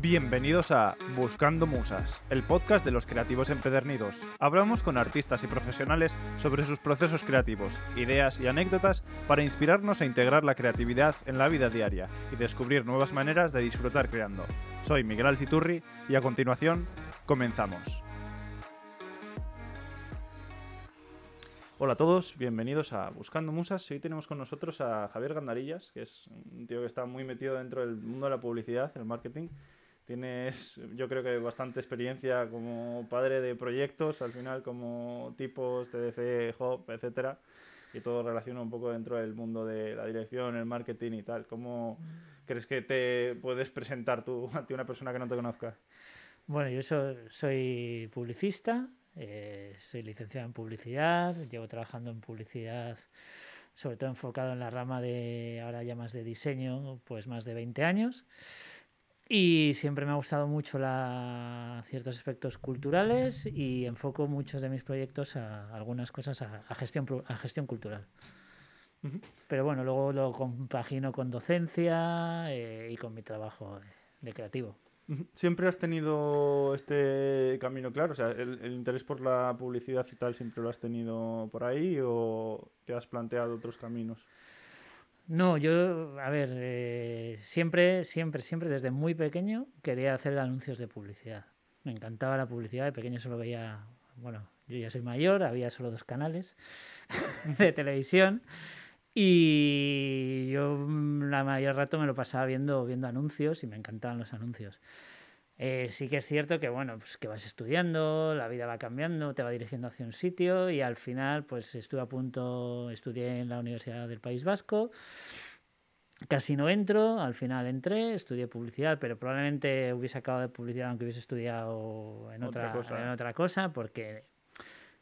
Bienvenidos a Buscando Musas, el podcast de los creativos empedernidos. Hablamos con artistas y profesionales sobre sus procesos creativos, ideas y anécdotas para inspirarnos a integrar la creatividad en la vida diaria y descubrir nuevas maneras de disfrutar creando. Soy Miguel Alciturri y a continuación comenzamos. Hola a todos, bienvenidos a Buscando Musas. Hoy tenemos con nosotros a Javier Gandarillas, que es un tío que está muy metido dentro del mundo de la publicidad, el marketing, Tienes, yo creo que bastante experiencia como padre de proyectos, al final como tipos, TDC, Hop, etcétera, y todo relaciona un poco dentro del mundo de la dirección, el marketing y tal. ¿Cómo crees que te puedes presentar tú ante una persona que no te conozca? Bueno, yo soy, publicista, eh, soy licenciado en publicidad, llevo trabajando en publicidad sobre todo enfocado en la rama de, ahora ya más de diseño, pues más de 20 años. Y siempre me ha gustado mucho la, ciertos aspectos culturales y enfoco muchos de mis proyectos a algunas cosas a, gestión, a gestión cultural. Pero bueno, luego lo compagino con docencia eh, y con mi trabajo de, creativo. ¿Siempre has tenido este camino claro? O sea, el, el, interés por la publicidad y tal siempre lo has tenido por ahí o te has planteado otros caminos? No, yo, a ver, eh, siempre, siempre, siempre, desde muy pequeño quería hacer anuncios de publicidad. Me encantaba la publicidad, de pequeño solo veía, bueno, yo ya soy mayor, había solo dos canales de televisión y yo la mayor rato me lo pasaba viendo, viendo anuncios y me encantaban los anuncios. Eh, sí que es cierto que, bueno, pues que vas estudiando, la vida va cambiando, te va dirigiendo hacia un sitio y al final, pues estuve a punto, estudié en la Universidad del País Vasco, casi no entro, al final entré, estudié publicidad, pero probablemente hubiese acabado de publicidad aunque hubiese estudiado en otra, cosa. en otra cosa, porque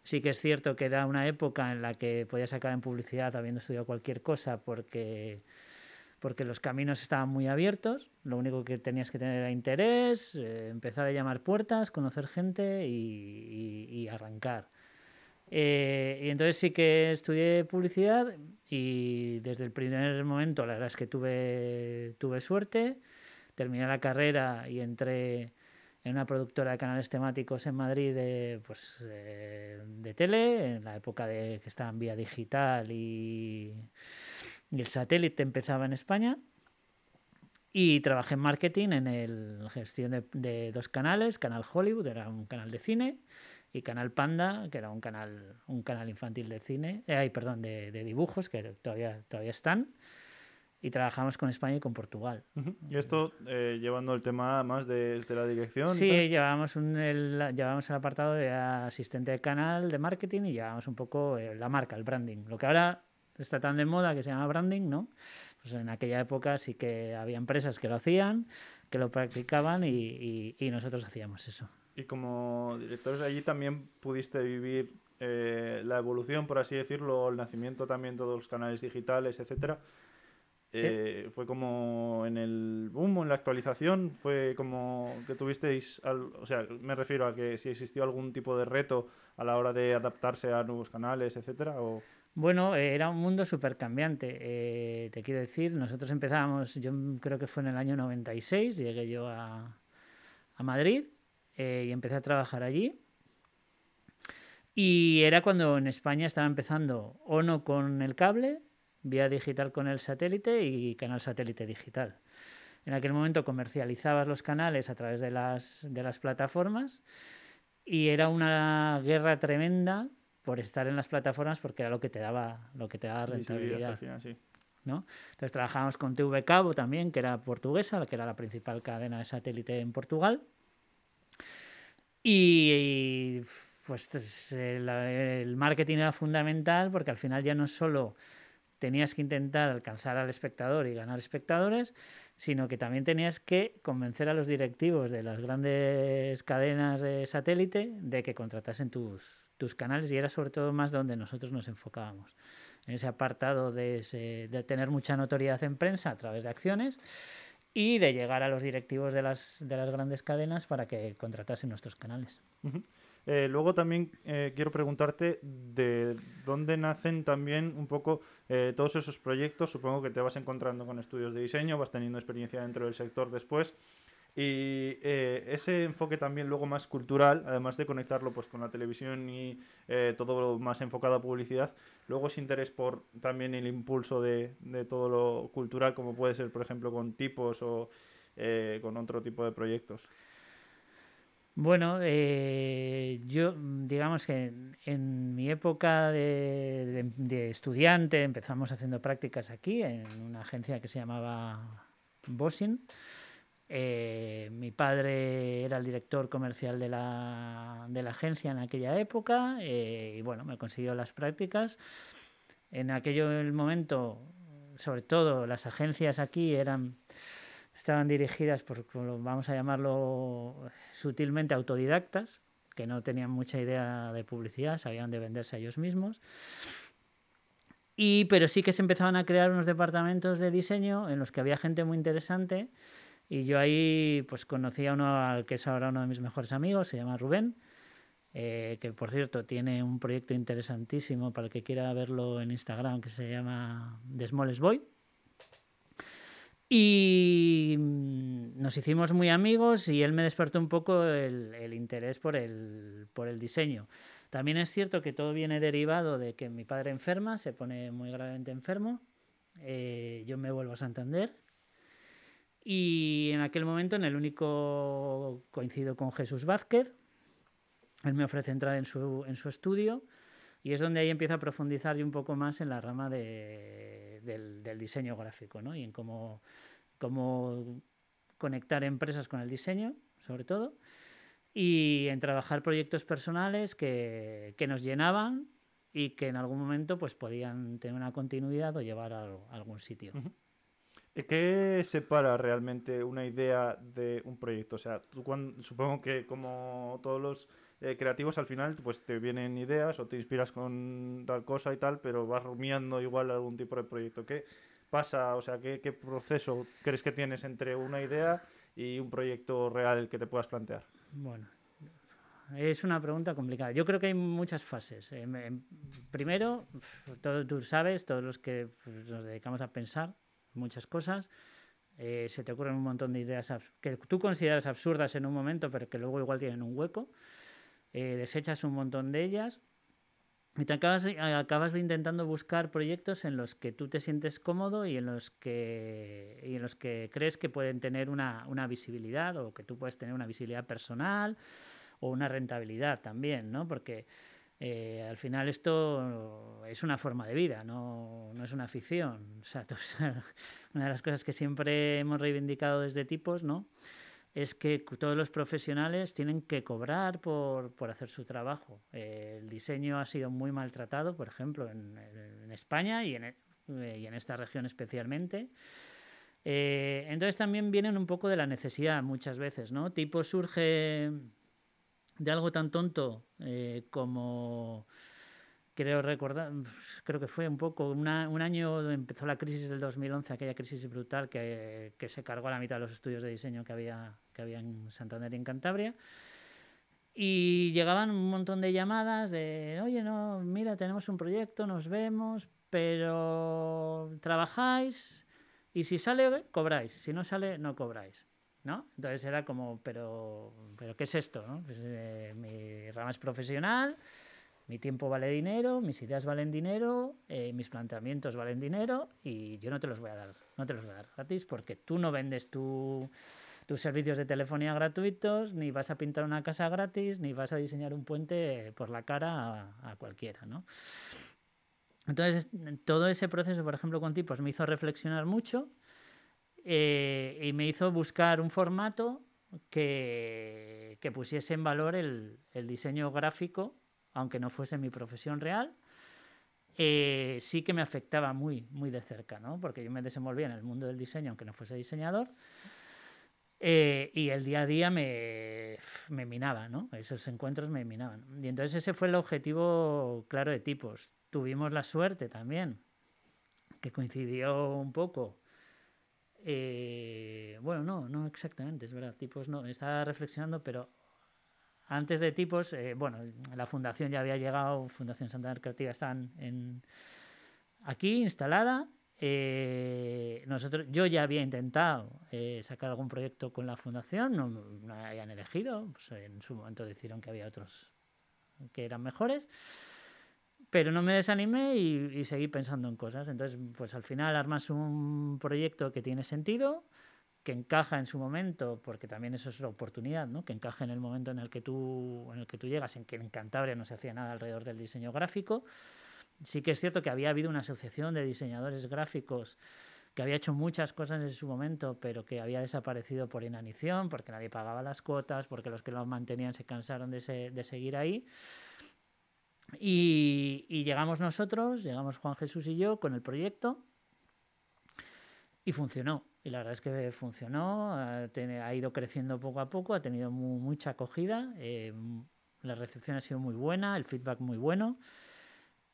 sí que es cierto que era una época en la que podías sacar en publicidad habiendo estudiado cualquier cosa, porque porque los caminos estaban muy abiertos, lo único que tenías que tener era interés, eh, empezar a llamar puertas, conocer gente y, arrancar. Eh, y entonces sí que estudié publicidad y desde el primer momento la verdad es que tuve, tuve suerte, terminé la carrera y entré en una productora de canales temáticos en Madrid de, pues, eh, de tele, en la época de que estaba en vía digital y y el satélite empezaba en España. Y trabajé en marketing en el gestión de, dos canales, Canal Hollywood, era un canal de cine, y Canal Panda, que era un canal, un canal infantil de cine, eh, perdón, de, dibujos, que todavía, todavía están. Y trabajamos con España y con Portugal. ¿Y esto eh, llevando el tema más de, la dirección? Sí, llevábamos, un, el, llevábamos el apartado de asistente de canal de marketing y llevábamos un poco eh, la marca, el branding. Lo que ahora está tan de moda que se llama branding, ¿no? Pues en aquella época sí que había empresas que lo hacían, que lo practicaban y, nosotros hacíamos eso. Y como directores allí también pudiste vivir eh, la evolución, por así decirlo, el nacimiento también de todos los canales digitales, etcétera. Eh, fue como en el boom, en la actualización, fue como que tuvisteis, o sea, me refiero a que si existió algún tipo de reto a la hora de adaptarse a nuevos canales, etcétera, o... Bueno, eh, era un mundo súper cambiante. Eh, te quiero decir, nosotros empezábamos, yo creo que fue en el año 96, llegué yo a, Madrid eh, y empecé a trabajar allí. Y era cuando en España estaba empezando ONO con el cable, vía digital con el satélite y canal satélite digital. En aquel momento comercializabas los canales a través de las, de las plataformas y era una guerra tremenda por estar en las plataformas porque era lo que te daba, lo que te daba rentabilidad. ¿no? Entonces trabajábamos con TV Cabo también, que era portuguesa, que era la principal cadena de satélite en Portugal. Y, pues el, el, marketing era fundamental porque al final ya no solo tenías que intentar alcanzar al espectador y ganar espectadores, sino que también tenías que convencer a los directivos de las grandes cadenas de satélite de que contratasen tus, tus canales y era sobre todo más donde nosotros nos enfocábamos. En ese apartado de, tener mucha notoriedad en prensa a través de acciones y de llegar a los directivos de las, de las grandes cadenas para que contratasen nuestros canales. Eh, luego también eh, quiero preguntarte de dónde nacen también un poco eh, todos esos proyectos. Supongo que te vas encontrando con estudios de diseño, vas teniendo experiencia dentro del sector después. Y eh, ese enfoque también luego más cultural, además de conectarlo pues con la televisión y eh, todo más enfocado a publicidad, luego ese interés por también el impulso de, de todo lo cultural, como puede ser, por ejemplo, con tipos o eh, con otro tipo de proyectos. Bueno, yo digamos que en, mi época de, de, estudiante empezamos haciendo prácticas aquí en una agencia que se llamaba Bosin eh, mi padre era el director comercial de la, de la agencia en aquella época eh, y bueno, me consiguió las prácticas. En aquel momento, sobre todo, las agencias aquí eran estaban dirigidas por, vamos a llamarlo sutilmente, autodidactas, que no tenían mucha idea de publicidad, sabían de venderse a ellos mismos. Y, pero sí que se empezaban a crear unos departamentos de diseño en los que había gente muy interesante y yo ahí pues conocí a uno al que es ahora uno de mis mejores amigos, se llama Rubén, eh, que por cierto tiene un proyecto interesantísimo para el que quiera verlo en Instagram que se llama The Smallest Boy. Y mm, nos hicimos muy amigos y él me despertó un poco el, interés por el, por el diseño. También es cierto que todo viene derivado de que mi padre enferma, se pone muy gravemente enfermo. Eh, yo me vuelvo a Santander y en aquel momento, en el único coincido con Jesús Vázquez, él me ofrece entrar en su, en su estudio y es donde ahí empiezo a profundizar un poco más en la rama de, del, del, diseño gráfico ¿no? y en cómo, cómo conectar empresas con el diseño, sobre todo, y en trabajar proyectos personales que, que nos llenaban y que en algún momento pues, podían tener una continuidad o llevar a, a algún sitio. ¿Qué separa realmente una idea de un proyecto? O sea, supongo que como todos los eh, creativos al final pues te vienen ideas o te inspiras con tal cosa y tal, pero vas rumiando igual algún tipo de proyecto. ¿Qué pasa? O sea, ¿qué, proceso crees que tienes entre una idea y un proyecto real que te puedas plantear? Bueno, es una pregunta complicada. Yo creo que hay muchas fases. Eh, primero, todo, tú sabes, todos los que pues, nos dedicamos a pensar, muchas cosas. Eh, se te ocurren un montón de ideas que tú consideras absurdas en un momento, pero que luego igual tienen un hueco. Eh, desechas un montón de ellas y te acabas, acabas intentando buscar proyectos en los que tú te sientes cómodo y en los que, y en los que crees que pueden tener una, una visibilidad o que tú puedes tener una visibilidad personal o una rentabilidad también, ¿no? Porque eh, al final esto es una forma de vida, no, es una ficción. O sea, una de las cosas que siempre hemos reivindicado desde tipos, ¿no? es que todos los profesionales tienen que cobrar por, por hacer su trabajo. Eh, el diseño ha sido muy maltratado, por ejemplo, en, España y en, eh, y en, esta región especialmente. Eh, entonces también vienen un poco de la necesidad muchas veces, ¿no? Tipo surge de algo tan tonto eh, como creo recordar, creo que fue un poco un año empezó la crisis del 2011, aquella crisis brutal que, que, se cargó a la mitad de los estudios de diseño que había, que había en Santander y en Cantabria. Y llegaban un montón de llamadas de, oye, no, mira, tenemos un proyecto, nos vemos, pero trabajáis y si sale, cobráis, si no sale, no cobráis. ¿No? Entonces era como, pero, pero ¿qué es esto? ¿no? Pues, eh, mi rama es profesional, mi tiempo vale dinero, mis ideas valen dinero, eh, mis planteamientos valen dinero y yo no te los voy a dar, no te los voy a dar gratis porque tú no vendes tu, tus servicios de telefonía gratuitos, ni vas a pintar una casa gratis, ni vas a diseñar un puente por la cara a, a cualquiera, ¿no? Entonces, todo ese proceso, por ejemplo, con tipos me hizo reflexionar mucho eh, y me hizo buscar un formato que, que pusiese en valor el, el, diseño gráfico, aunque no fuese mi profesión real. Eh, sí que me afectaba muy, muy de cerca, ¿no? porque yo me desenvolvía en el mundo del diseño, aunque no fuese diseñador. Eh, y el día a día me, me minaba, ¿no? Esos encuentros me minaban. Y entonces ese fue el objetivo claro de tipos. Tuvimos la suerte también, que coincidió un poco eh, bueno, no, no exactamente, es verdad. Tipos no, estaba reflexionando, pero antes de tipos, eh, bueno, la fundación ya había llegado, Fundación Santander Creativa está en, aquí instalada eh, nosotros, yo ya había intentado eh, sacar algún proyecto con la fundación, no, no habían elegido, pues en su momento decidieron que había otros que eran mejores, pero no me desanimé y, seguí pensando en cosas. Entonces, pues al final armas un proyecto que tiene sentido, que encaja en su momento, porque también eso es la oportunidad, ¿no? que encaja en el momento en el que tú, en el que tú llegas, en que en Cantabria no se hacía nada alrededor del diseño gráfico. Sí que es cierto que había habido una asociación de diseñadores gráficos que había hecho muchas cosas en su momento, pero que había desaparecido por inanición, porque nadie pagaba las cuotas, porque los que lo mantenían se cansaron de, de seguir ahí. Y, llegamos nosotros, llegamos Juan Jesús y yo con el proyecto y funcionó. Y la verdad es que funcionó, ha, ido creciendo poco a poco, ha tenido mucha acogida, eh, la recepción ha sido muy buena, el feedback muy bueno.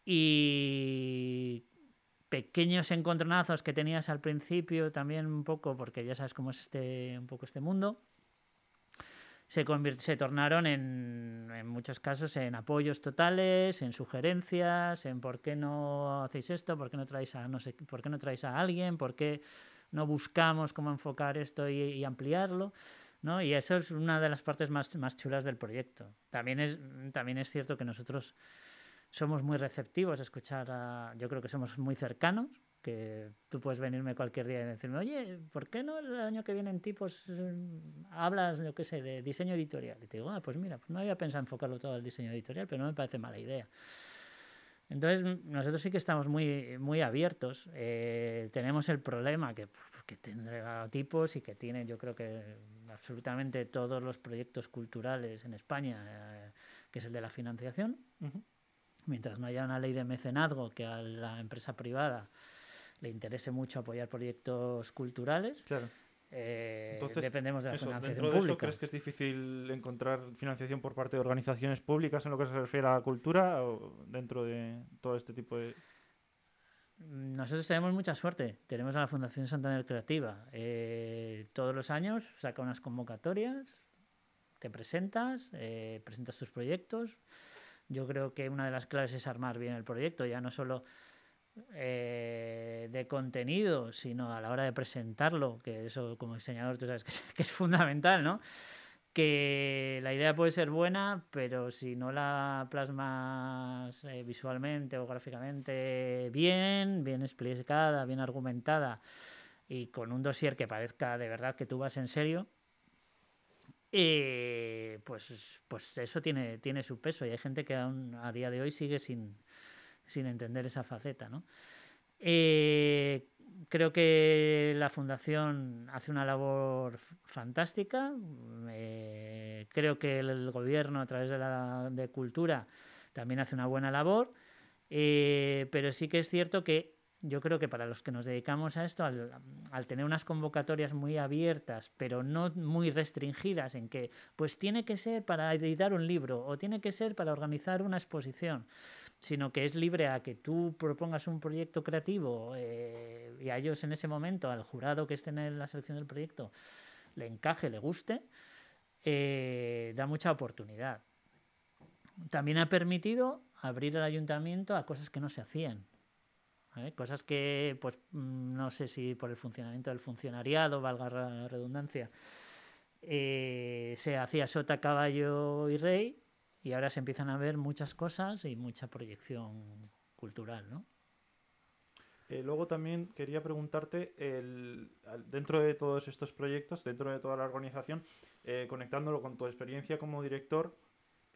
Y pequeños encontronazos que tenías al principio también un poco, porque ya sabes cómo es este, un poco este mundo, se, se tornaron en, en, muchos casos en apoyos totales, en sugerencias, en por qué no hacéis esto, por qué no traéis a, no sé, por qué no traéis a alguien, por qué no buscamos cómo enfocar esto y, y ampliarlo. ¿no? Y eso es una de las partes más, más chulas del proyecto. También es, también es cierto que nosotros somos muy receptivos a escuchar a, yo creo que somos muy cercanos, que tú puedes venirme cualquier día y decirme, oye, ¿por qué no el año que viene en ti pues, hablas, yo qué sé, de diseño editorial? Y te digo, ah, pues mira, pues no había pensado enfocarlo todo al diseño editorial, pero no me parece mala idea. Entonces, nosotros sí que estamos muy, muy abiertos. Eh, tenemos el problema que, que tendrá tipos y que tiene, yo creo que absolutamente todos los proyectos culturales en España, eh, que es el de la financiación mientras no haya una ley de mecenazgo que a la empresa privada le interese mucho apoyar proyectos culturales, claro. Eh, dependemos de la financiación dentro pública. De eso, ¿Crees que es difícil encontrar financiación por parte de organizaciones públicas en lo que se refiere a la cultura o dentro de todo este tipo de...? Nosotros tenemos mucha suerte. Tenemos a la Fundación Santander Creativa. Eh, todos los años saca unas convocatorias, te presentas, eh, presentas tus proyectos, yo creo que una de las claves es armar bien el proyecto, ya no solo eh, de contenido, sino a la hora de presentarlo, que eso como diseñador tú sabes que es, fundamental, ¿no? Que la idea puede ser buena, pero si no la plasmas eh, visualmente o gráficamente bien, bien explicada, bien argumentada y con un dossier que parezca de verdad que tú vas en serio, eh, pues, pues eso tiene, tiene su peso y hay gente que aún a día de hoy sigue sin, sin entender esa faceta. ¿no? Eh, creo que la Fundación hace una labor fantástica. Eh, creo que el, gobierno, a través de la Cultura, también hace una buena labor. pero sí que es cierto que yo creo que para los que nos dedicamos a esto, al, tener unas convocatorias muy abiertas, pero no muy restringidas en que, pues tiene que ser para editar un libro o tiene que ser para organizar una exposición, sino que es libre a que tú propongas un proyecto creativo eh, y a ellos en ese momento, al jurado que esté en la selección del proyecto, le encaje, le guste, eh, da mucha oportunidad. También ha permitido abrir el ayuntamiento a cosas que no se hacían Cosas que, pues, mm, no sé si por el funcionamiento del funcionariado, valga la redundancia, eh, se hacía sota, caballo y rey, y ahora se empiezan a ver muchas cosas y mucha proyección cultural, ¿no? Eh, luego también quería preguntarte, dentro de todos estos proyectos, dentro de toda la organización, eh, conectándolo con tu experiencia como director,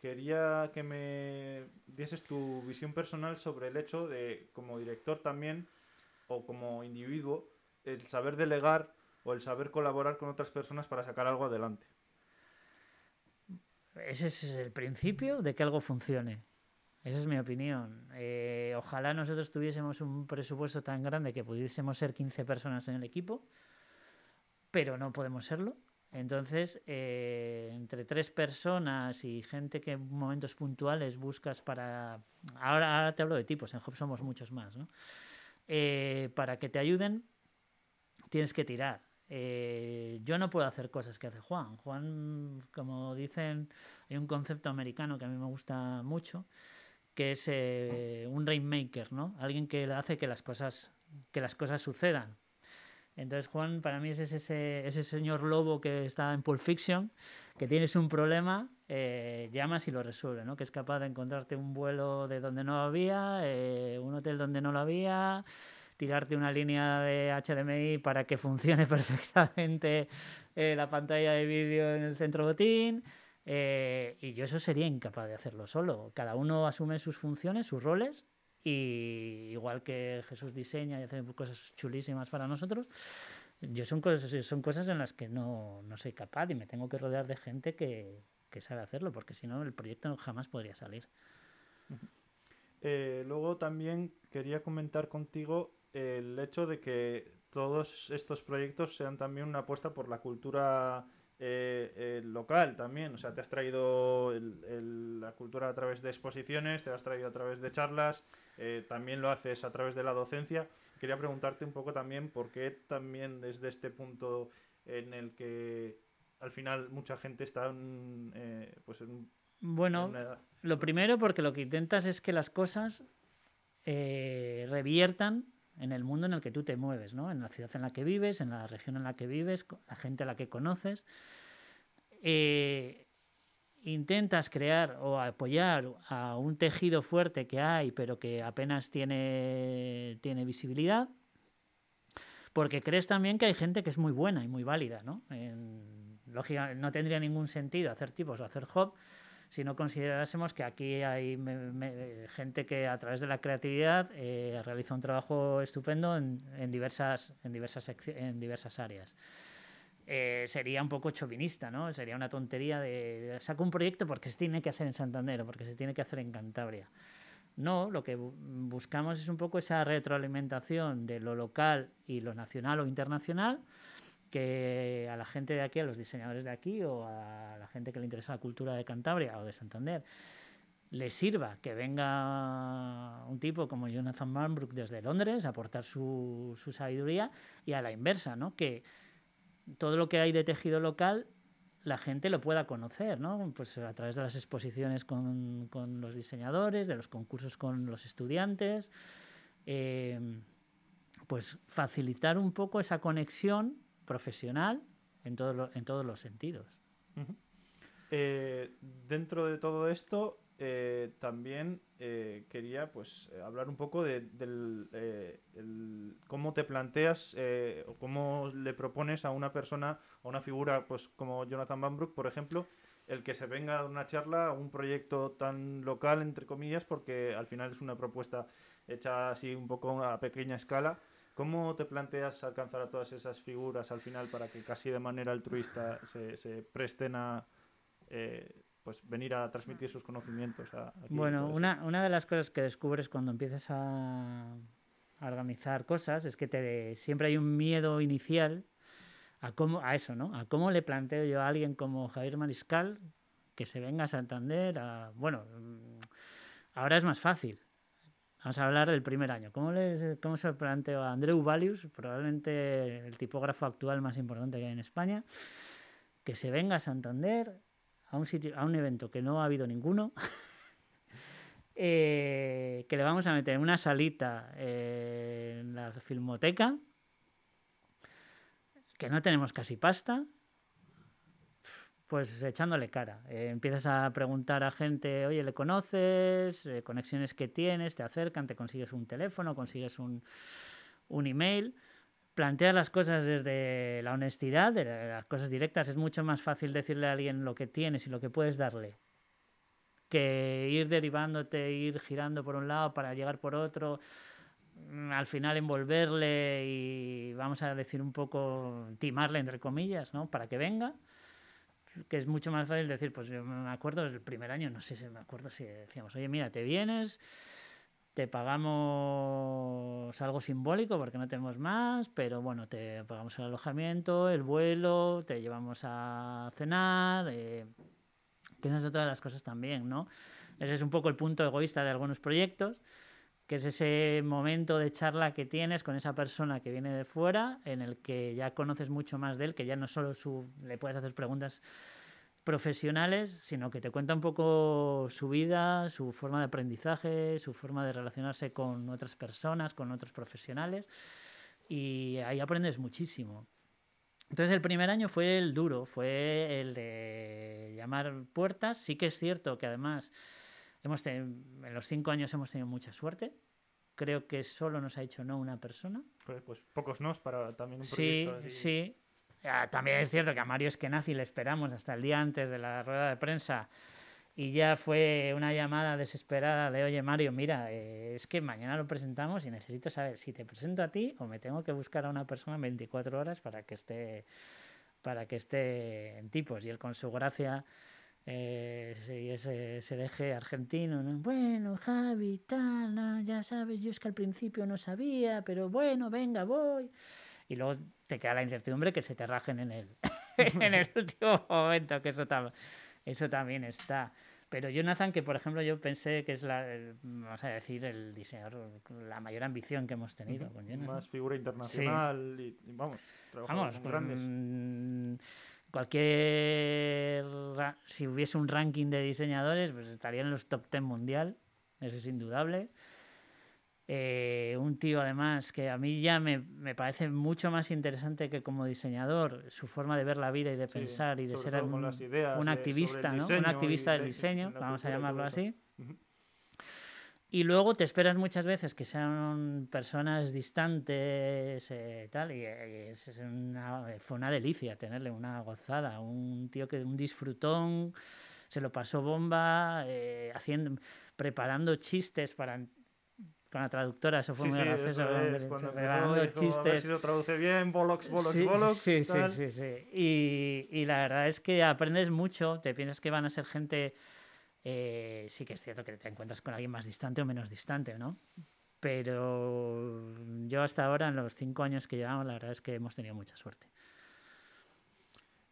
quería que me dieses tu visión personal sobre el hecho de, como director también, o como individuo, el saber delegar o el saber colaborar con otras personas para sacar algo adelante. Ese es el principio de que algo funcione. Esa es mi opinión. Eh, ojalá nosotros tuviésemos un presupuesto tan grande que pudiésemos ser 15 personas en el equipo, pero no podemos serlo. Entonces, eh, entre tres personas y gente que en momentos puntuales buscas para... Ahora, te hablo de tipos, en Hub somos muchos más, ¿no? Eh, para que te ayuden, tienes que tirar. Eh, yo no puedo hacer cosas que hace Juan. Juan, como dicen, hay un concepto americano que a mí me gusta mucho, que es un rainmaker, ¿no? Alguien que hace que las cosas que las cosas sucedan. Entonces Juan para mí es ese, ese señor lobo que está en Pulp Fiction, que tienes un problema, eh, llamas y lo resuelve, ¿no? que es capaz de encontrarte un vuelo de donde no había, eh, un hotel donde no lo había, tirarte una línea de HDMI para que funcione perfectamente eh, la pantalla de vídeo en el centro botín. y yo eso sería incapaz de hacerlo solo. Cada uno asume sus funciones, sus roles, y igual que Jesús diseña y hace cosas chulísimas para nosotros, yo son cosas, son cosas en las que no, no soy capaz y me tengo que rodear de gente que, que sabe hacerlo, porque si no el proyecto jamás podría salir. Eh, luego también quería comentar contigo el hecho de que todos estos proyectos sean también una apuesta por la cultura eh, eh, local también. O sea, te has traído la cultura a través de exposiciones, te has traído a través de charlas, eh, también lo haces a través de la docencia. Quería preguntarte un poco también por qué también desde este punto en el que al final mucha gente está en, pues en, bueno, lo primero porque lo que intentas es que las cosas reviertan en el mundo en el que tú te mueves, ¿no? En la ciudad en la que vives, en la región en la que vives, la gente a la que conoces. Eh, intentas crear o apoyar a un tejido fuerte que hay, pero que apenas tiene, tiene visibilidad, porque crees también que hay gente que es muy buena y muy válida, ¿no? lógica, no tendría ningún sentido hacer tipos o hacer hub si no considerásemos que aquí hay gente que a través de la creatividad eh, realiza un trabajo estupendo en, diversas, en, diversas, en diversas áreas. Eh, sería un poco chauvinista, ¿no? Sería una tontería de, saco un proyecto porque se tiene que hacer en Santander o porque se tiene que hacer en Cantabria. No, lo que buscamos es un poco esa retroalimentación de lo local y lo nacional o internacional que a la gente de aquí, a los diseñadores de aquí o a la gente que le interesa la cultura de Cantabria o de Santander, le sirva que venga un tipo como Jonathan Marnbrook desde Londres a aportar su, su, sabiduría y a la inversa, ¿no? que todo lo que hay de tejido local la gente lo pueda conocer, ¿no? pues a través de las exposiciones con, con los diseñadores, de los concursos con los estudiantes, eh, pues facilitar un poco esa conexión profesional en, todo en todos los sentidos. Eh, dentro de todo esto, eh, también eh, quería pues hablar un poco de del, cómo te planteas o cómo le propones a una persona, a una figura pues como Jonathan Van Broek, por ejemplo, el que se venga a una charla a un proyecto tan local, entre comillas, porque al final es una propuesta hecha así un poco a pequeña escala ¿Cómo te planteas alcanzar a todas esas figuras al final para que casi de manera altruista se, presten a eh, pues venir a transmitir sus conocimientos? bueno, una, una, de las cosas que descubres cuando empiezas a, organizar cosas es que te, siempre hay un miedo inicial a, cómo, a eso, ¿no? A cómo le planteo yo a alguien como Javier Mariscal que se venga a Santander a... Bueno, mm, ahora es más fácil Vamos a hablar del primer año. ¿Cómo, se planteó a Andreu Valius, probablemente el tipógrafo actual más importante que hay en España, que se venga a Santander a un, sitio, a un evento que no ha habido ninguno, eh, que le vamos a meter en una salita eh, en la filmoteca, que no tenemos casi pasta, pues echándole cara. Eh, empiezas a preguntar a gente, oye, ¿le conoces? Eh, conexiones que tienes, te acercan, te consigues un teléfono, consigues un, un email. Planteas las cosas desde la honestidad, las cosas directas. Es mucho más fácil decirle a alguien lo que tienes y lo que puedes darle que ir derivándote, ir girando por un lado para llegar por otro, mm, al final envolverle y vamos a decir un poco timarle entre comillas, ¿no? Para que venga que es mucho más fácil decir, pues yo me acuerdo del primer año, no sé si me acuerdo si decíamos, oye, mira, te vienes, te pagamos algo simbólico porque no tenemos más, pero bueno, te pagamos el alojamiento, el vuelo, te llevamos a cenar, eh, que es otra de las cosas también, ¿no? Ese es un poco el punto egoísta de algunos proyectos que es ese momento de charla que tienes con esa persona que viene de fuera, en el que ya conoces mucho más de él, que ya no solo su, le puedes hacer preguntas profesionales, sino que te cuenta un poco su vida, su forma de aprendizaje, su forma de relacionarse con otras personas, con otros profesionales, y ahí aprendes muchísimo. Entonces el primer año fue el duro, fue el de llamar puertas. Sí que es cierto que además hemos en los cinco años hemos tenido mucha suerte. Creo que solo nos ha dicho no una persona. Pues, pues pocos nos para también un proyecto Sí, sí. También es cierto que a Mario Eskenazi le esperamos hasta el día antes de la rueda de prensa y ya fue una llamada desesperada de, oye Mario, mira, eh, es que mañana lo presentamos y necesito saber si te presento a ti o me tengo que buscar a una persona en 24 horas para que esté, para que esté en tipos. Y él con su gracia eh, ese, ese deje argentino, bueno, Javi, tal, ya sabes, yo es que al principio no sabía, pero bueno, venga, voy y luego te queda la incertidumbre que se te rajen en el, en el último momento, que eso, eso también está. Pero Jonathan, que por ejemplo yo pensé que es la, vamos a decir, el diseñador, la mayor ambición que hemos tenido con Jonathan. Más figura internacional y, vamos, vamos con grandes. Mm, cualquier, si hubiese un ranking de diseñadores, pues estaría en los top 10 mundial, eso es indudable. Eh, un tío además que a mí ya me, me, parece mucho más interesante que como diseñador su forma de ver la vida y de pensar y de ser un, un, activista, ¿no? un activista del diseño, vamos a llamarlo así. Y luego te esperas muchas veces que sean personas distantes eh, tal, y, es una, fue una delicia tenerle, una gozada, un tío que un disfrutón, se lo pasó bomba, eh, haciendo, preparando chistes para con la traductora, eso fue muy gracioso. cuando chistes. si lo traduce bien, bolox, bolox, sí, bolox. Sí, sí, sí, sí. Y, y, la verdad es que aprendes mucho, te piensas que van a ser gente. Eh, sí que es cierto que te encuentras con alguien más distante o menos distante, ¿no? Pero yo hasta ahora, en los cinco años que llevamos, la verdad es que hemos tenido mucha suerte.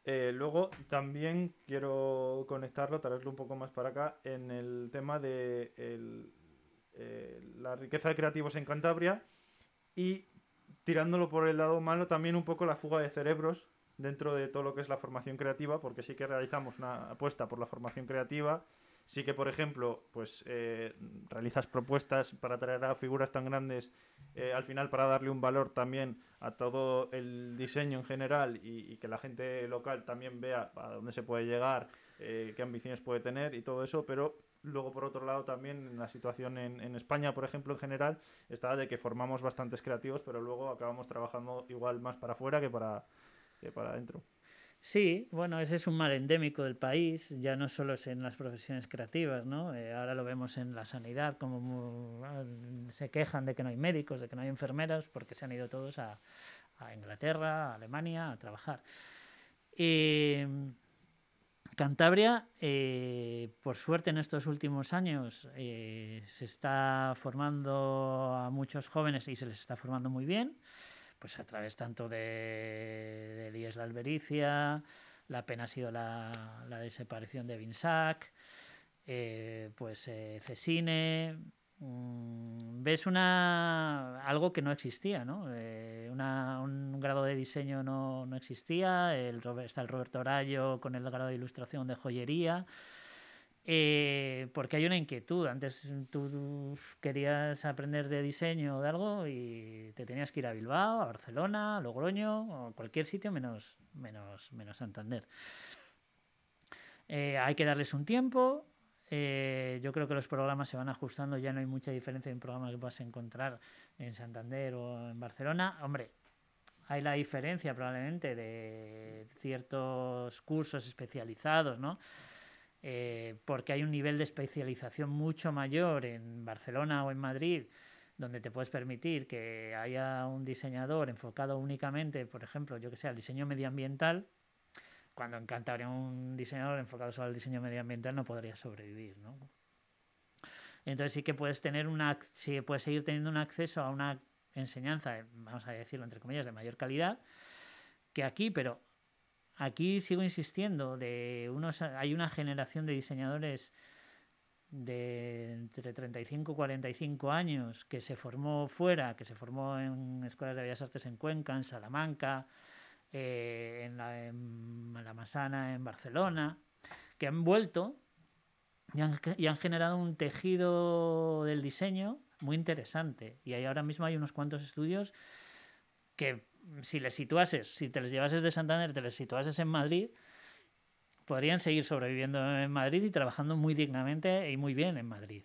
Eh, luego también quiero conectarlo, traerlo un poco más para acá, en el tema de eh, la riqueza de creativos en Cantabria y tirándolo por el lado malo también un poco la fuga de cerebros dentro de todo lo que es la formación creativa, porque sí que realizamos una apuesta por la formación creativa, sí que por ejemplo pues eh, realizas propuestas para traer a figuras tan grandes eh, al final para darle un valor también a todo el diseño en general y, que la gente local también vea a dónde se puede llegar, qué ambiciones puede tener y todo eso, pero Luego, por otro lado, también la situación en, en, España, por ejemplo, en general, está de que formamos bastantes creativos, pero luego acabamos trabajando igual más para afuera que para, que para adentro. Sí, bueno, ese es un mal endémico del país, ya no solo es en las profesiones creativas, ¿no? Eh, ahora lo vemos en la sanidad, como se quejan de que no hay médicos, de que no hay enfermeras, porque se han ido todos a, a Inglaterra, a Alemania, a trabajar. Y Cantabria, eh, por suerte en estos últimos años, eh, se está formando a muchos jóvenes y se les está formando muy bien, pues a través tanto de, de la Albericia, la pena ha sido la, desaparición de Vinsac, eh, pues Cesine, Mm, ves una algo que no existía, ¿no? Eh, un grado de diseño no, no existía, el, está el Roberto Arallo con el grado de ilustración de joyería, eh, porque hay una inquietud. Antes tú querías aprender de diseño o de algo y te tenías que ir a Bilbao, a Barcelona, a Logroño o cualquier sitio menos, menos, menos Santander. Eh, hay que darles un tiempo, eh, yo creo que los programas se van ajustando, ya no hay mucha diferencia en programas que vas a encontrar en Santander o en Barcelona. Hombre, hay la diferencia probablemente de ciertos cursos especializados, ¿no? Eh, porque hay un nivel de especialización mucho mayor en Barcelona o en Madrid, donde te puedes permitir que haya un diseñador enfocado únicamente, por ejemplo, yo que sé, al diseño medioambiental, cuando en Cantabria un diseñador enfocado solo al diseño medioambiental no podría sobrevivir, ¿no? Entonces sí que puedes tener una, sí puedes seguir teniendo un acceso a una enseñanza, vamos a decirlo entre comillas, de mayor calidad que aquí, pero aquí sigo insistiendo, de unos, hay una generación de diseñadores de entre 35 y 45 años que se formó fuera, que se formó en escuelas de bellas artes en Cuenca, en Salamanca, eh, en, la, en la Masana, en Barcelona, que han vuelto y han, y han generado un tejido del diseño muy interesante. Y ahí ahora mismo hay unos cuantos estudios que si les situases, si te les llevases de Santander, te les situases en Madrid, podrían seguir sobreviviendo en Madrid y trabajando muy dignamente y muy bien en Madrid,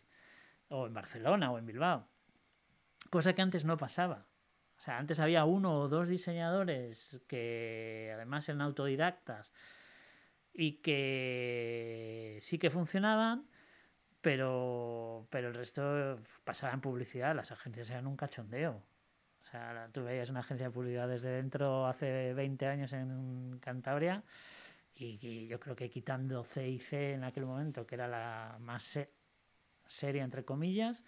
o en Barcelona o en Bilbao. Cosa que antes no pasaba. O sea, antes había uno o dos diseñadores que además eran autodidactas y que sí que funcionaban, pero, pero el resto pasaba en publicidad, las agencias eran un cachondeo. O sea, tú veías una agencia de publicidad desde dentro hace 20 años en Cantabria y, yo creo que quitando C y C en aquel momento, que era la más seria, entre comillas,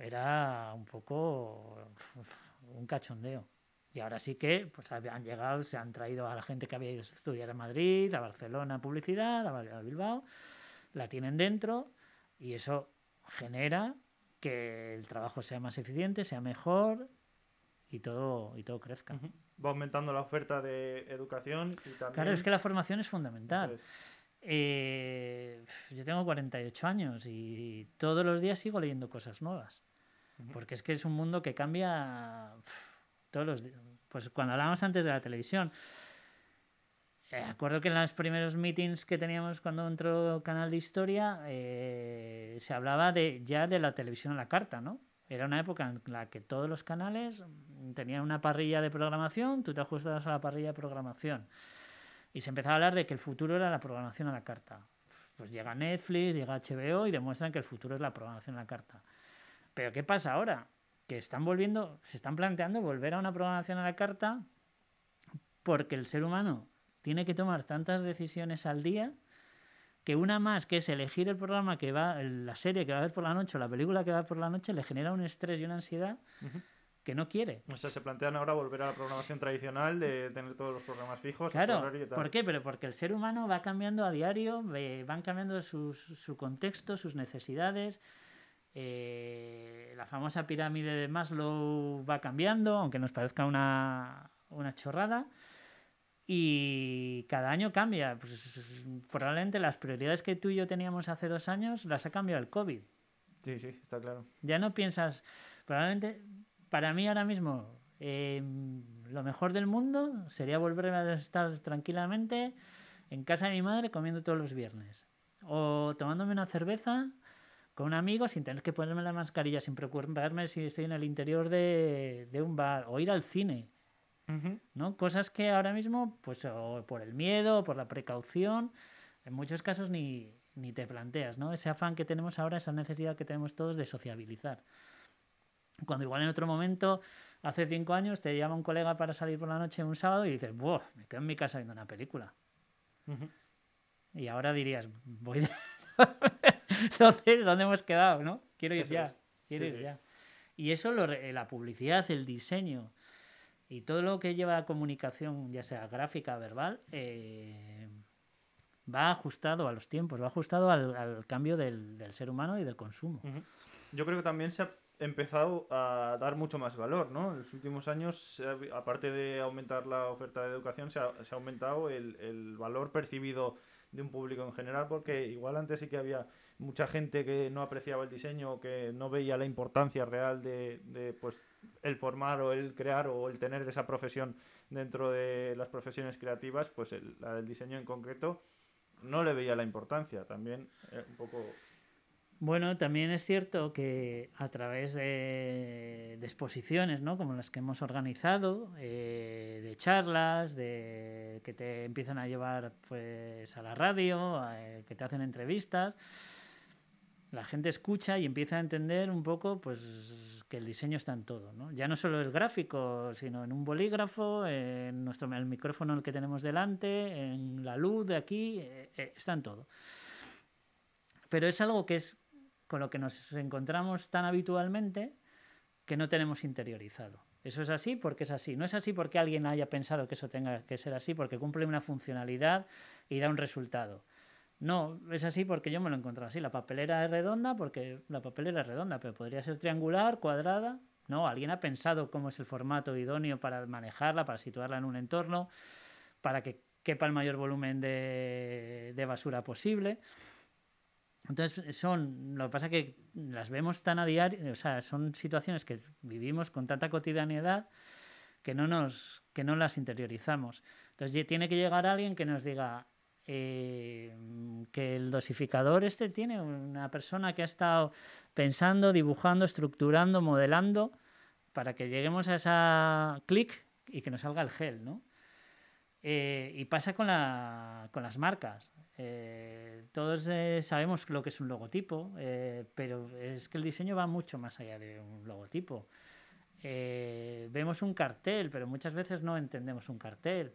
era un poco un cachondeo. Y ahora sí que pues han llegado, se han traído a la gente que había ido a estudiar a Madrid, a Barcelona publicidad, a Bilbao, la tienen dentro y eso genera que el trabajo sea más eficiente, sea mejor y todo, y todo crezca. Va aumentando la oferta de educación y también... Claro, es que la formación es fundamental. Eh, yo tengo 48 años y todos los días sigo leyendo cosas nuevas. Porque es que es un mundo que cambia todos los días. Pues cuando hablábamos antes de la televisión, eh, acuerdo que en los primeros meetings que teníamos cuando entró Canal de Historia, eh, se hablaba de ya de la televisión a la carta, ¿no? Era una época en la que todos los canales tenían una parrilla de programación, tú te ajustabas a la parrilla de programación. Y se empezaba a hablar de que el futuro era la programación a la carta. Pues llega Netflix, llega HBO y demuestran que el futuro es la programación a la carta. Pero ¿qué pasa ahora? Que están volviendo, se están planteando volver a una programación a la carta porque el ser humano tiene que tomar tantas decisiones al día que una más, que es elegir el programa que va, la serie que va a ver por la noche o la película que va a ver por la noche, le genera un estrés y una ansiedad que no quiere. O sea, se plantean ahora volver a la programación tradicional de tener todos los programas fijos. Claro, ¿por qué? Pero porque el ser humano va cambiando a diario, van cambiando su contexto, sus necesidades. Eh, la famosa pirámide de Maslow va cambiando, aunque nos parezca una, una chorrada y cada año cambia. Pues, probablemente las prioridades que tú y yo teníamos hace dos años las ha cambiado el COVID. Sí, sí, está claro. Ya no piensas, probablemente para mí ahora mismo em, lo mejor del mundo sería volver a estar tranquilamente en casa de mi madre comiendo todos los viernes. O tomándome una cerveza con un amigo sin tener que ponerme la mascarilla, sin preocuparme si estoy en el interior de, de un bar. O ir al cine ¿no? Cosas que ahora mismo, pues por el miedo, o por la precaución, en muchos casos ni, ni te planteas, ¿no? Ese afán que tenemos ahora, esa necesidad que tenemos todos de sociabilizar. Cuando igual en otro momento, hace cinco años, te llama un colega para salir por la noche un sábado y dices, ¡buah! Me quedo en mi casa viendo una película. Y ahora dirías, voy de... ¿Dónde, hemos quedado, no? Quiero ir ya, quiero ir ya. Y eso, lo, la publicidad, el diseño, y todo lo que lleva a comunicación, ya sea gráfica, verbal, eh, va ajustado a los tiempos, va ajustado al, cambio del, ser humano y del consumo. Yo creo que también se ha empezado a dar mucho más valor, ¿no? En los últimos años, aparte de aumentar la oferta de educación, se ha, aumentado el, valor percibido de un público en general, porque igual antes sí que había mucha gente que no apreciaba el diseño, que no veía la importancia real de, de pues el formar o el crear o el tener esa profesión dentro de las profesiones creativas, pues el, la del diseño en concreto no le veía la importancia. También eh, un poco... Bueno, también es cierto que a través de, exposiciones, ¿no? como las que hemos organizado, eh, de charlas, de que te empiezan a llevar pues a la radio, eh, que te hacen entrevistas, la gente escucha y empieza a entender un poco pues que el diseño está en todo, ¿no? Ya no solo el gráfico, sino en un bolígrafo, en nuestro el micrófono que tenemos delante, en la luz de aquí, eh, eh, está en todo. Pero es algo que es con lo que nos encontramos tan habitualmente que no tenemos interiorizado. Eso es así porque es así. No es así porque alguien haya pensado que eso tenga que ser así, porque cumple una funcionalidad y da un resultado. No, es así porque yo me lo encontrado así. La papelera es redonda porque la papelera es redonda, pero podría ser triangular, cuadrada. No, alguien ha pensado cómo es el formato idóneo para manejarla, para situarla en un entorno, para que quepa el mayor volumen de, de basura posible. Entonces, son, lo que pasa es que las vemos tan a diario, o sea, son situaciones que vivimos con tanta cotidianidad que no, nos, que no las interiorizamos. Entonces, tiene que llegar alguien que nos diga eh, que el dosificador este tiene una persona que ha estado pensando, dibujando, estructurando, modelando, para que lleguemos a esa clic y que nos salga el gel, ¿no? Eh, y pasa con, la, con las marcas. Eh, todos eh, sabemos lo que es un logotipo, pero es que el diseño va mucho más allá de un logotipo. vemos un cartel, pero muchas veces no entendemos un cartel.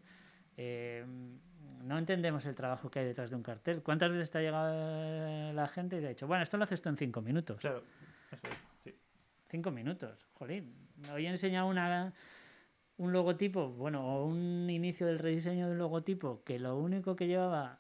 No entendemos el trabajo que hay detrás de un cartel. ¿Cuántas veces te ha llegado la gente y te ha dicho, bueno, esto lo haces tú en cinco minutos? Claro, eso es, sí. Cinco minutos, jolín. Hoy he enseñado una un logotipo, bueno, o un inicio del rediseño de un logotipo que lo único que llevaba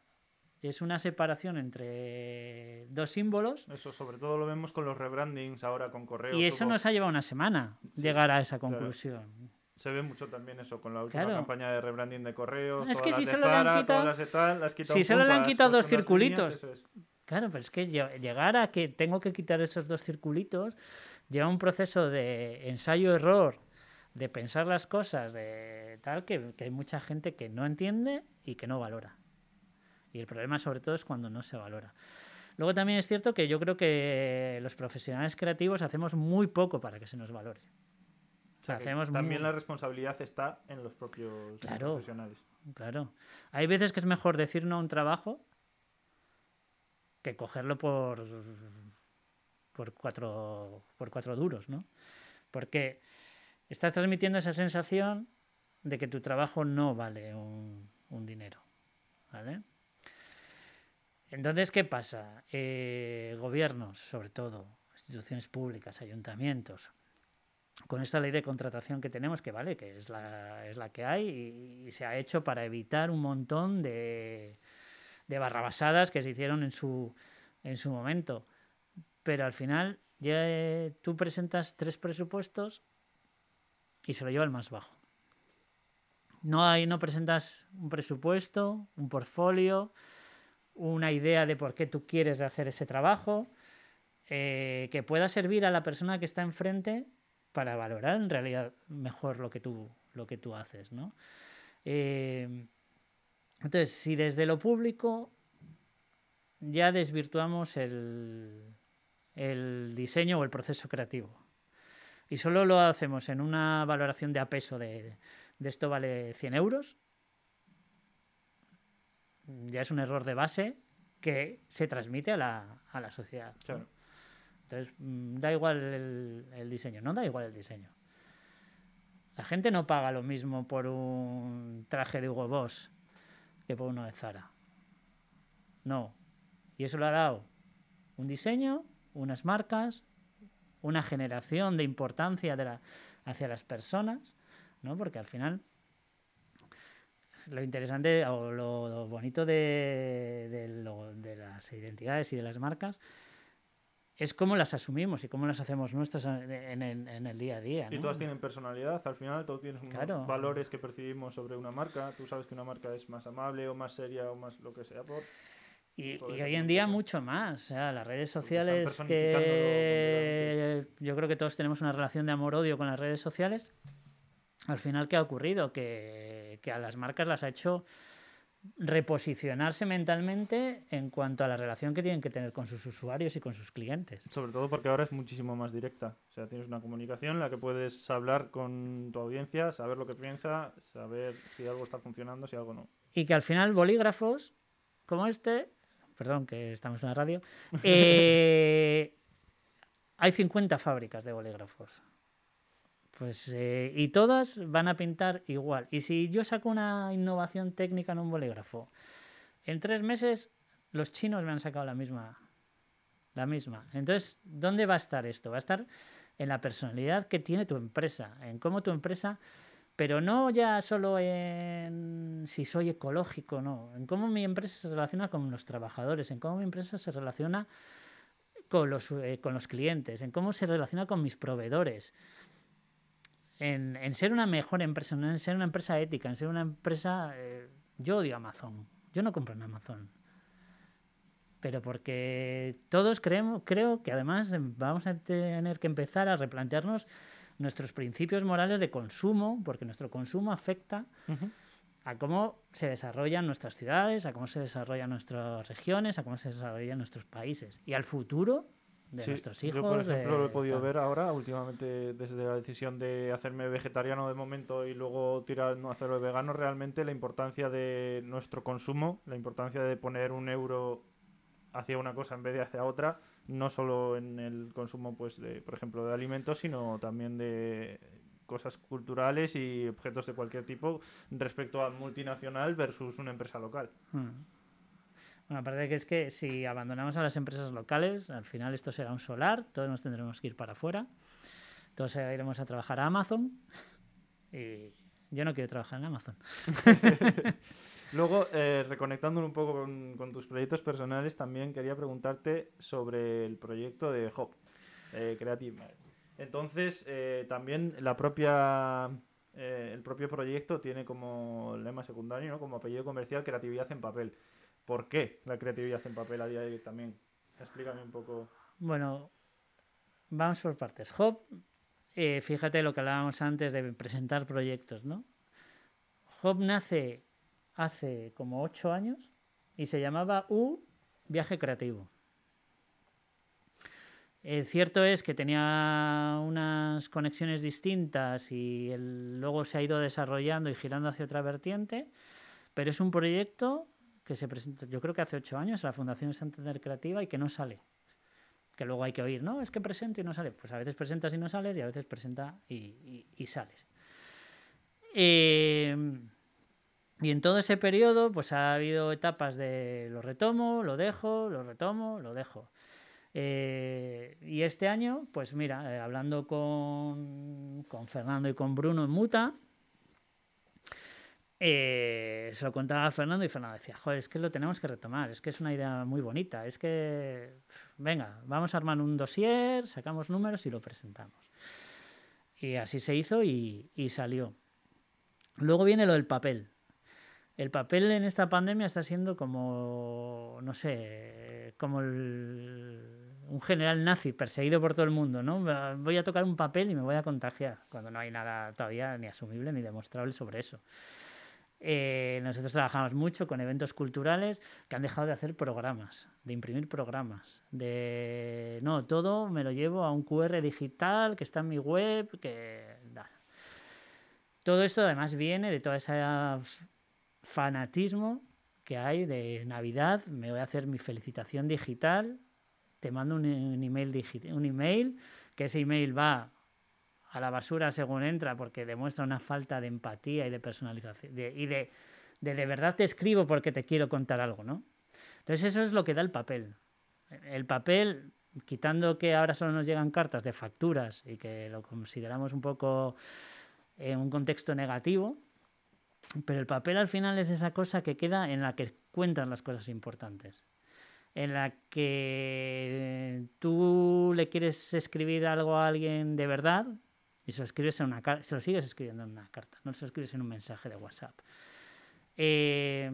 es una separación entre dos símbolos. Eso sobre todo lo vemos con los rebrandings ahora con correos. Y eso nos ha llevado una semana llegar a esa conclusión. Se ve mucho también eso con la última campaña de rebranding de correos. Es que si solo le han quitado, si solo le han quitado dos circulitos. Claro, pero es que llegar a que tengo que quitar esos dos circulitos lleva un proceso de ensayo-error de pensar las cosas de tal que, hay mucha gente que no entiende y que no valora. Y el problema sobre todo es cuando no se valora. Luego también es cierto que yo creo que los profesionales creativos hacemos muy poco para que se nos valore. Hacemos también la responsabilidad está en los propios profesionales. Claro. Hay veces que es mejor decir no a un trabajo que cogerlo por, por, cuatro, por cuatro duros, ¿no? Porque estás transmitiendo esa sensación de que tu trabajo no vale un, dinero. ¿Vale? Entonces, ¿qué pasa? Eh, gobiernos, sobre todo, instituciones públicas, ayuntamientos, con esta ley de contratación que tenemos, que vale, que es la, es la que hay y, se ha hecho para evitar un montón de, de barrabasadas que se hicieron en su, en su momento. Pero al final, ya eh, tú presentas tres presupuestos y se lo lleva el más bajo. No, hay, no presentas un presupuesto, un portfolio, una idea de por qué tú quieres hacer ese trabajo, eh, que pueda servir a la persona que está enfrente para valorar en realidad mejor lo que tú, lo que tú haces. ¿no? Eh, entonces, si desde lo público ya desvirtuamos el, el diseño o el proceso creativo, y solo lo hacemos en una valoración de apeso de, de esto vale 100 euros, ya es un error de base que se transmite a la, a la sociedad. Entonces, mm, da igual el, el, diseño, no da igual el diseño. La gente no paga lo mismo por un traje de Hugo Boss que por uno de Zara. No. Y eso lo ha dado un diseño, unas marcas, una generación de importancia hacia las personas, ¿no? Porque al final lo interesante o lo, bonito de, las identidades y de las marcas es cómo las asumimos y cómo las hacemos nuestras en, el día a día. Y todas tienen personalidad, al final todos tienes unos valores que percibimos sobre una marca. Tú sabes que una marca es más amable o más seria o más lo que sea por y, hoy en día mucho más. O sea, las redes sociales que yo creo que todos tenemos una relación de amor-odio con las redes sociales. Al final, ¿qué ha ocurrido? Que, que, a las marcas las ha hecho reposicionarse mentalmente en cuanto a la relación que tienen que tener con sus usuarios y con sus clientes. Sobre todo porque ahora es muchísimo más directa. O sea, tienes una comunicación en la que puedes hablar con tu audiencia, saber lo que piensa, saber si algo está funcionando, si algo no. Y que al final bolígrafos como este perdón, que estamos en la radio, eh, hay 50 fábricas de bolígrafos. Pues, eh, y todas van a pintar igual. Y si yo saco una innovación técnica en un bolígrafo, en tres meses los chinos me han sacado la misma. La misma. Entonces, ¿dónde va a estar esto? Va a estar en la personalidad que tiene tu empresa, en cómo tu empresa pero no ya solo en si soy ecológico, no, en cómo mi empresa se relaciona con los trabajadores, en cómo mi empresa se relaciona con los, eh, con los clientes, en cómo se relaciona con mis proveedores, en, en, ser una mejor empresa, en ser una empresa ética, en ser una empresa eh, Yo odio Amazon. Yo no compro en Amazon. Pero porque todos creemos, creo que además vamos a tener que empezar a replantearnos nuestros principios morales de consumo, porque nuestro consumo afecta a cómo se desarrollan nuestras ciudades, a cómo se desarrollan nuestras regiones, a cómo se desarrollan nuestros países y al futuro de nuestros hijos. Yo, por ejemplo, lo he podido ver ahora, últimamente, desde la decisión de hacerme vegetariano de momento y luego tirar no hacerlo vegano, realmente la importancia de nuestro consumo, la importancia de poner un euro hacia una cosa en vez de hacia otra, no solo en el consumo, pues, de, por ejemplo, de alimentos, sino también de cosas culturales y objetos de cualquier tipo respecto a multinacional versus una empresa local. Hmm. Bueno, aparte que es que si abandonamos a las empresas locales, al final esto será un solar, todos nos tendremos que ir para afuera, todos iremos a trabajar a Amazon y yo no quiero trabajar en Amazon. Luego, eh, reconectándolo un poco con, tus proyectos personales, también quería preguntarte sobre el proyecto de Hop, eh, Creative Entonces, eh, también la propia, eh, el propio proyecto tiene como lema secundario, ¿no? como apellido comercial, creatividad en papel. ¿Por qué la creatividad en papel a día de hoy también? Explícame un poco. Bueno, vamos por partes. Hop, fíjate lo que hablábamos antes de presentar proyectos, ¿no? Hop nace hace como ocho años y se llamaba U Viaje Creativo. Eh, cierto es que tenía unas conexiones distintas y luego se ha ido desarrollando y girando hacia otra vertiente, pero es un proyecto que se presenta, yo creo que hace ocho años, a la Fundación Santander Creativa y que no sale. Que luego hay que oír, no, es que presento y no sale. Pues a veces presentas y no sales y a veces presenta y, y sales. Eh, y en todo ese periodo, pues ha habido etapas de lo retomo, lo dejo, lo retomo, lo dejo. Eh, y este año, pues mira, eh, hablando con, con, Fernando y con Bruno en Muta, eh, se lo contaba a Fernando y Fernando decía, joder, es que lo tenemos que retomar, es que es una idea muy bonita, es que, venga, vamos a armar un dossier, sacamos números y lo presentamos. Y así se hizo y, salió. Luego viene lo del papel. El papel en esta pandemia está siendo como, no sé, como un general nazi perseguido por todo el mundo, ¿no? Voy a tocar un papel y me voy a contagiar, cuando no hay nada todavía ni asumible ni demostrable sobre eso. Eh, nosotros trabajamos mucho con eventos culturales que han dejado de hacer programas, de imprimir programas, de no, todo me lo llevo a un QR digital que está en mi web, que Todo esto además viene de toda esa fanatismo que hay de Navidad, me voy a hacer mi felicitación digital, te mando un, email, un email, que ese email va a la basura según entra porque demuestra una falta de empatía y de personalización y de, de verdad te escribo porque te quiero contar algo, ¿no? Entonces eso es lo que da el papel. El papel, quitando que ahora solo nos llegan cartas de facturas y que lo consideramos un poco en un contexto negativo, pero el papel al final es esa cosa que queda en la que cuentan las cosas importantes. En la que tú le quieres escribir algo a alguien de verdad y se lo, escribes en una se lo sigues escribiendo en una carta, no se lo escribes en un mensaje de WhatsApp. Eh,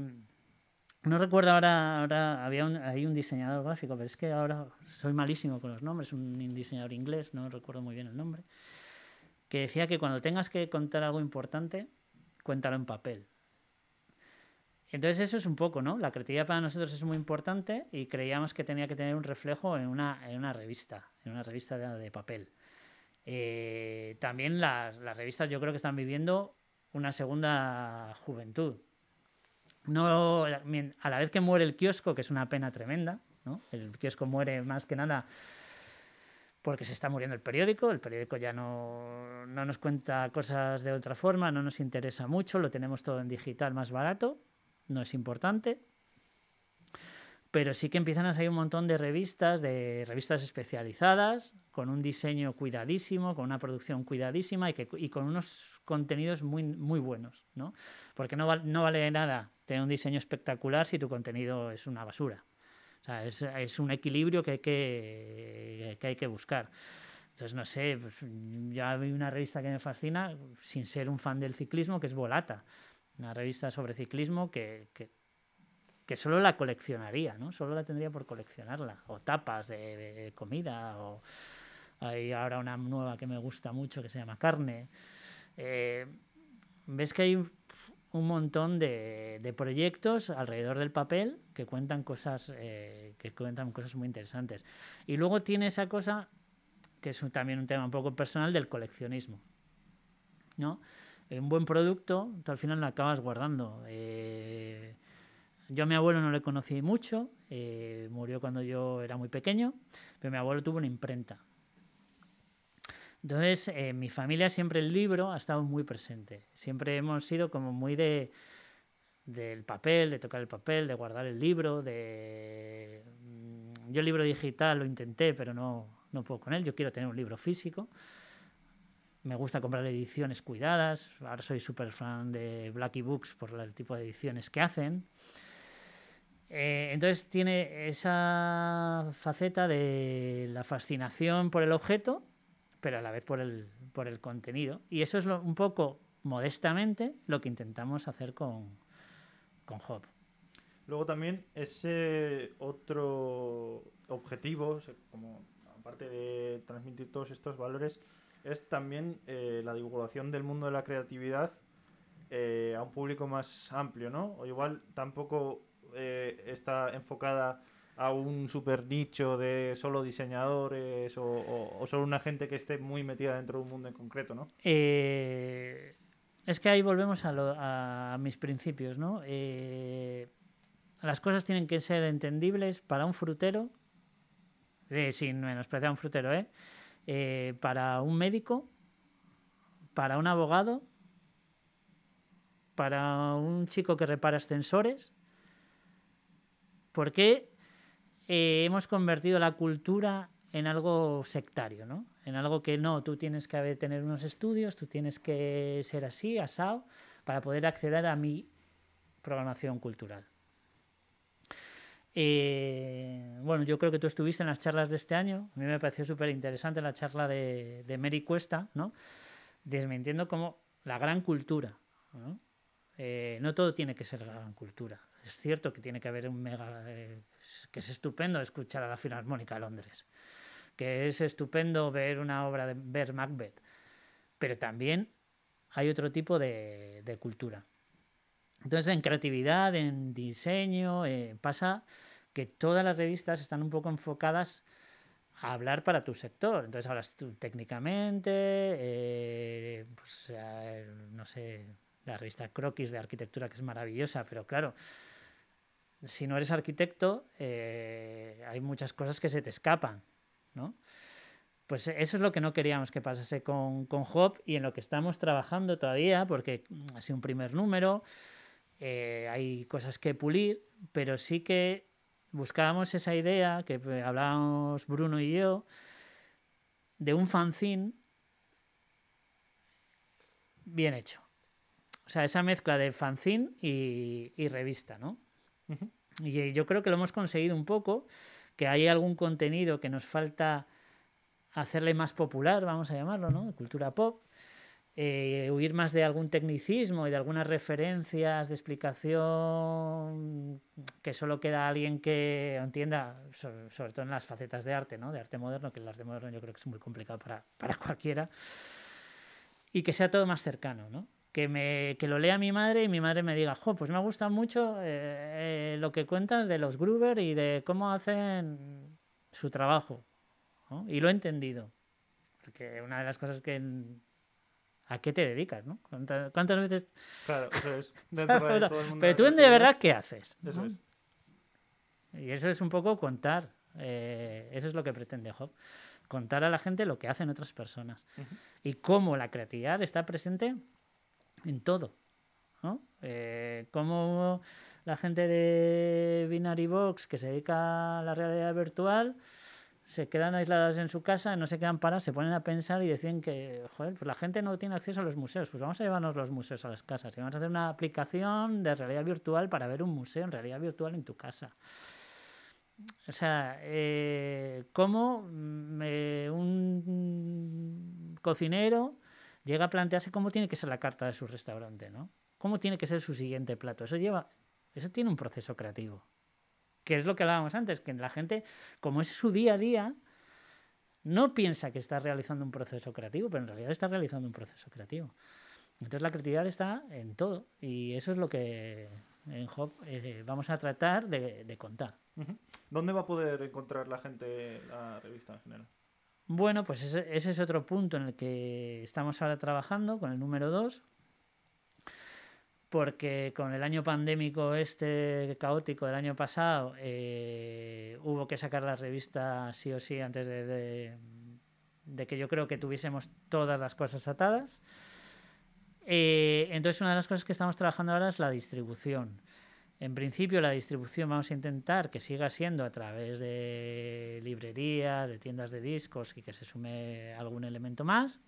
no recuerdo ahora, había un, un diseñador gráfico, pero es que ahora soy malísimo con los nombres, un diseñador inglés, no recuerdo muy bien el nombre, que decía que cuando tengas que contar algo importante, cuéntalo en papel. Entonces eso es un poco, ¿no? La creatividad para nosotros es muy importante y creíamos que tenía que tener un reflejo en una, en una revista, en una revista de, papel. Eh, también las, revistas yo creo que están viviendo una segunda juventud. No, a la vez que muere el kiosco, que es una pena tremenda, ¿no? El kiosco muere más que nada porque se está muriendo el periódico, el periódico ya no, no, nos cuenta cosas de otra forma, no nos interesa mucho, lo tenemos todo en digital más barato, no es importante, pero sí que empiezan a salir un montón de revistas, de revistas especializadas, con un diseño cuidadísimo, con una producción cuidadísima y, que, y con unos contenidos muy, muy buenos, ¿no? Porque no, no vale nada tener un diseño espectacular si tu contenido es una basura. O sea, es, es un equilibrio que hay que, que hay que buscar. Entonces, no sé, pues, ya hay una revista que me fascina, sin ser un fan del ciclismo, que es Volata. Una revista sobre ciclismo que, que, solo la coleccionaría, ¿no? Solo la tendría por coleccionarla. O tapas de, comida, o hay ahora una nueva que me gusta mucho que se llama Carne. Eh, ves que hay un montón de, de, proyectos alrededor del papel que cuentan cosas eh, que cuentan cosas muy interesantes y luego tiene esa cosa que es también un tema un poco personal del coleccionismo no un buen producto tú al final lo acabas guardando eh, yo a mi abuelo no le conocí mucho eh, murió cuando yo era muy pequeño pero mi abuelo tuvo una imprenta entonces, en eh, mi familia siempre el libro ha estado muy presente. Siempre hemos sido como muy de del papel, de tocar el papel, de guardar el libro, de... Mm, yo el libro digital lo intenté, pero no, no puedo con él. Yo quiero tener un libro físico. Me gusta comprar ediciones cuidadas. Ahora soy súper fan de Blacky Books por el tipo de ediciones que hacen. Eh, entonces tiene esa faceta de la fascinación por el objeto pero a la vez por el, por el contenido. Y eso es un poco modestamente lo que intentamos hacer con, con Hop. Luego también ese otro objetivo, como aparte de transmitir todos estos valores, es también eh, la divulgación del mundo de la creatividad eh, a un público más amplio, ¿no? O igual tampoco eh, está enfocada a un super nicho de solo diseñadores o, solo una gente que esté muy metida dentro de un mundo en concreto, ¿no? Eh, es que ahí volvemos a, mis principios, ¿no? Eh, las cosas tienen que ser entendibles para un frutero, eh, sin menospreciar un frutero, ¿eh? para un médico, para un abogado, para un chico que repara ascensores. ¿Por qué eh, hemos convertido la cultura en algo sectario, ¿no? En algo que no, tú tienes que tener unos estudios, tú tienes que ser así, asado, para poder acceder a mi programación cultural. Eh, bueno, yo creo que tú estuviste en las charlas de este año. A mí me pareció súper interesante la charla de, Mary Cuesta, ¿no? Desmintiendo como la gran cultura. ¿no? Eh, no todo tiene que ser gran cultura. Es cierto que tiene que haber un mega que es estupendo escuchar a la Filarmónica de Londres, que es estupendo ver una obra de ver Macbeth, pero también hay otro tipo de, cultura. Entonces, en creatividad, en diseño, eh, pasa que todas las revistas están un poco enfocadas a hablar para tu sector. Entonces hablas tú técnicamente, eh, pues, eh, no sé, la revista Croquis de arquitectura que es maravillosa, pero claro, si no eres arquitecto, eh, hay muchas cosas que se te escapan, ¿no? Pues eso es lo que no queríamos que pasase con, con Hop y en lo que estamos trabajando todavía, porque ha sido un primer número, eh, hay cosas que pulir, pero sí que buscábamos esa idea que hablábamos Bruno y yo de un fanzine bien hecho. O sea, esa mezcla de fanzine y revista, ¿no? Y yo creo que lo hemos conseguido un poco, que hay algún contenido que nos falta hacerle más popular, vamos a llamarlo, ¿no? Cultura pop. Eh, huir más de algún tecnicismo y de algunas referencias de explicación que solo queda alguien que entienda, sobre, todo en las facetas de arte, ¿no? de arte moderno, que el arte moderno yo creo que es muy complicado para, para cualquiera, y que sea todo más cercano. ¿no? Que, me, que lo lea mi madre y mi madre me diga, jo, pues me ha gustado mucho eh, eh, lo que cuentas de los Gruber y de cómo hacen su trabajo. Y lo he entendido. Porque una de las cosas que... ¿A qué te dedicas? ¿no? ¿Cuántas, veces... Claro, eso es. Pero tú de verdad, ¿qué haces? Eso es. Y eso es un poco contar. Eh, eso es lo que pretende Job. Contar a la gente lo que hacen otras personas. Y cómo la creatividad está presente en todo. ¿no? Eh, como la gente de Binary Box que se dedica a la realidad virtual se quedan aisladas en su casa, no se quedan paradas, se ponen a pensar y deciden que, joder, pues la gente no tiene acceso a los museos, pues vamos a llevarnos los museos a las casas y vamos a hacer una aplicación de realidad virtual para ver un museo en realidad virtual en tu casa. O sea, eh, como mm, eh, un cocinero llega a plantearse cómo tiene que ser la carta de su restaurante, ¿no? cómo tiene que ser su siguiente plato. Eso lleva, eso tiene un proceso creativo. Que es lo que hablábamos antes, que la gente, como es su día a día, no piensa que está realizando un proceso creativo, pero en realidad está realizando un proceso creativo. Entonces la creatividad está en todo y eso es lo que en Hop eh, vamos a tratar de, contar. ¿Dónde va a poder encontrar la gente la revista en general? Bueno, pues ese, es otro punto en el que estamos ahora trabajando con el número 2, porque con el año pandémico este caótico del año pasado eh, hubo que sacar la revista sí o sí antes de, que yo creo que tuviésemos todas las cosas atadas. Eh, entonces una de las cosas que estamos trabajando ahora es la distribución. En principio la distribución vamos a intentar que siga siendo a través de librerías, de tiendas de discos y que se sume algún elemento más.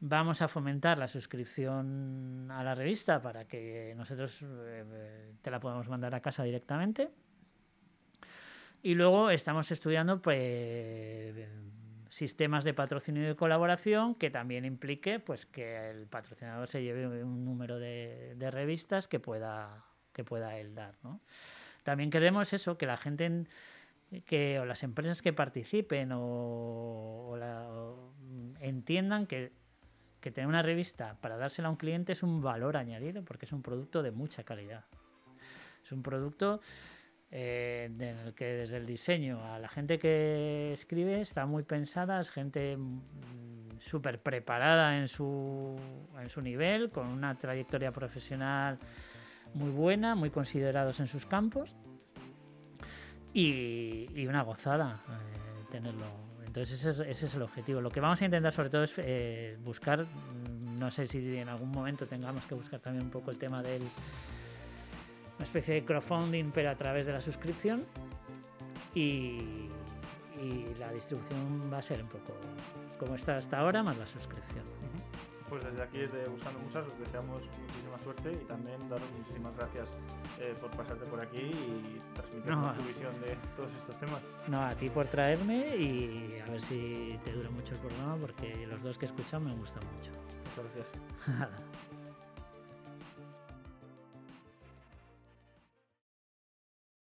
Vamos a fomentar la suscripción a la revista para que nosotros eh, te la podamos mandar a casa directamente. Y luego estamos estudiando pues, sistemas de patrocinio y de colaboración que también implique pues, que el patrocinador se lleve un número de, revistas que pueda, que pueda él dar. También queremos eso, que la gente que, o las empresas que participen o, entiendan que que tener una revista para dársela a un cliente es un valor añadido porque es un producto de mucha calidad. Es un producto eh, en el que desde el diseño a la gente que escribe está muy pensada, es gente mm, súper preparada en su, en su nivel, con una trayectoria profesional muy buena, muy considerados en sus campos y, una gozada eh, tenerlo entonces ese es, el objetivo. Lo que vamos a intentar sobre todo es eh, buscar, mm, no sé si en algún momento tengamos que buscar también un poco el tema del una especie de crowdfunding pero a través de la suscripción y, la distribución va a ser un poco como está hasta ahora más la suscripción. Pues desde aquí, desde Buscando Musas, os deseamos muchísima suerte y también daros muchísimas gracias eh, por pasarte por aquí y transmitir tu visión de todos estos temas. No, a ti por traerme y a ver si te dura mucho el programa porque los dos que he escuchado me gustan mucho. Muchas gracias.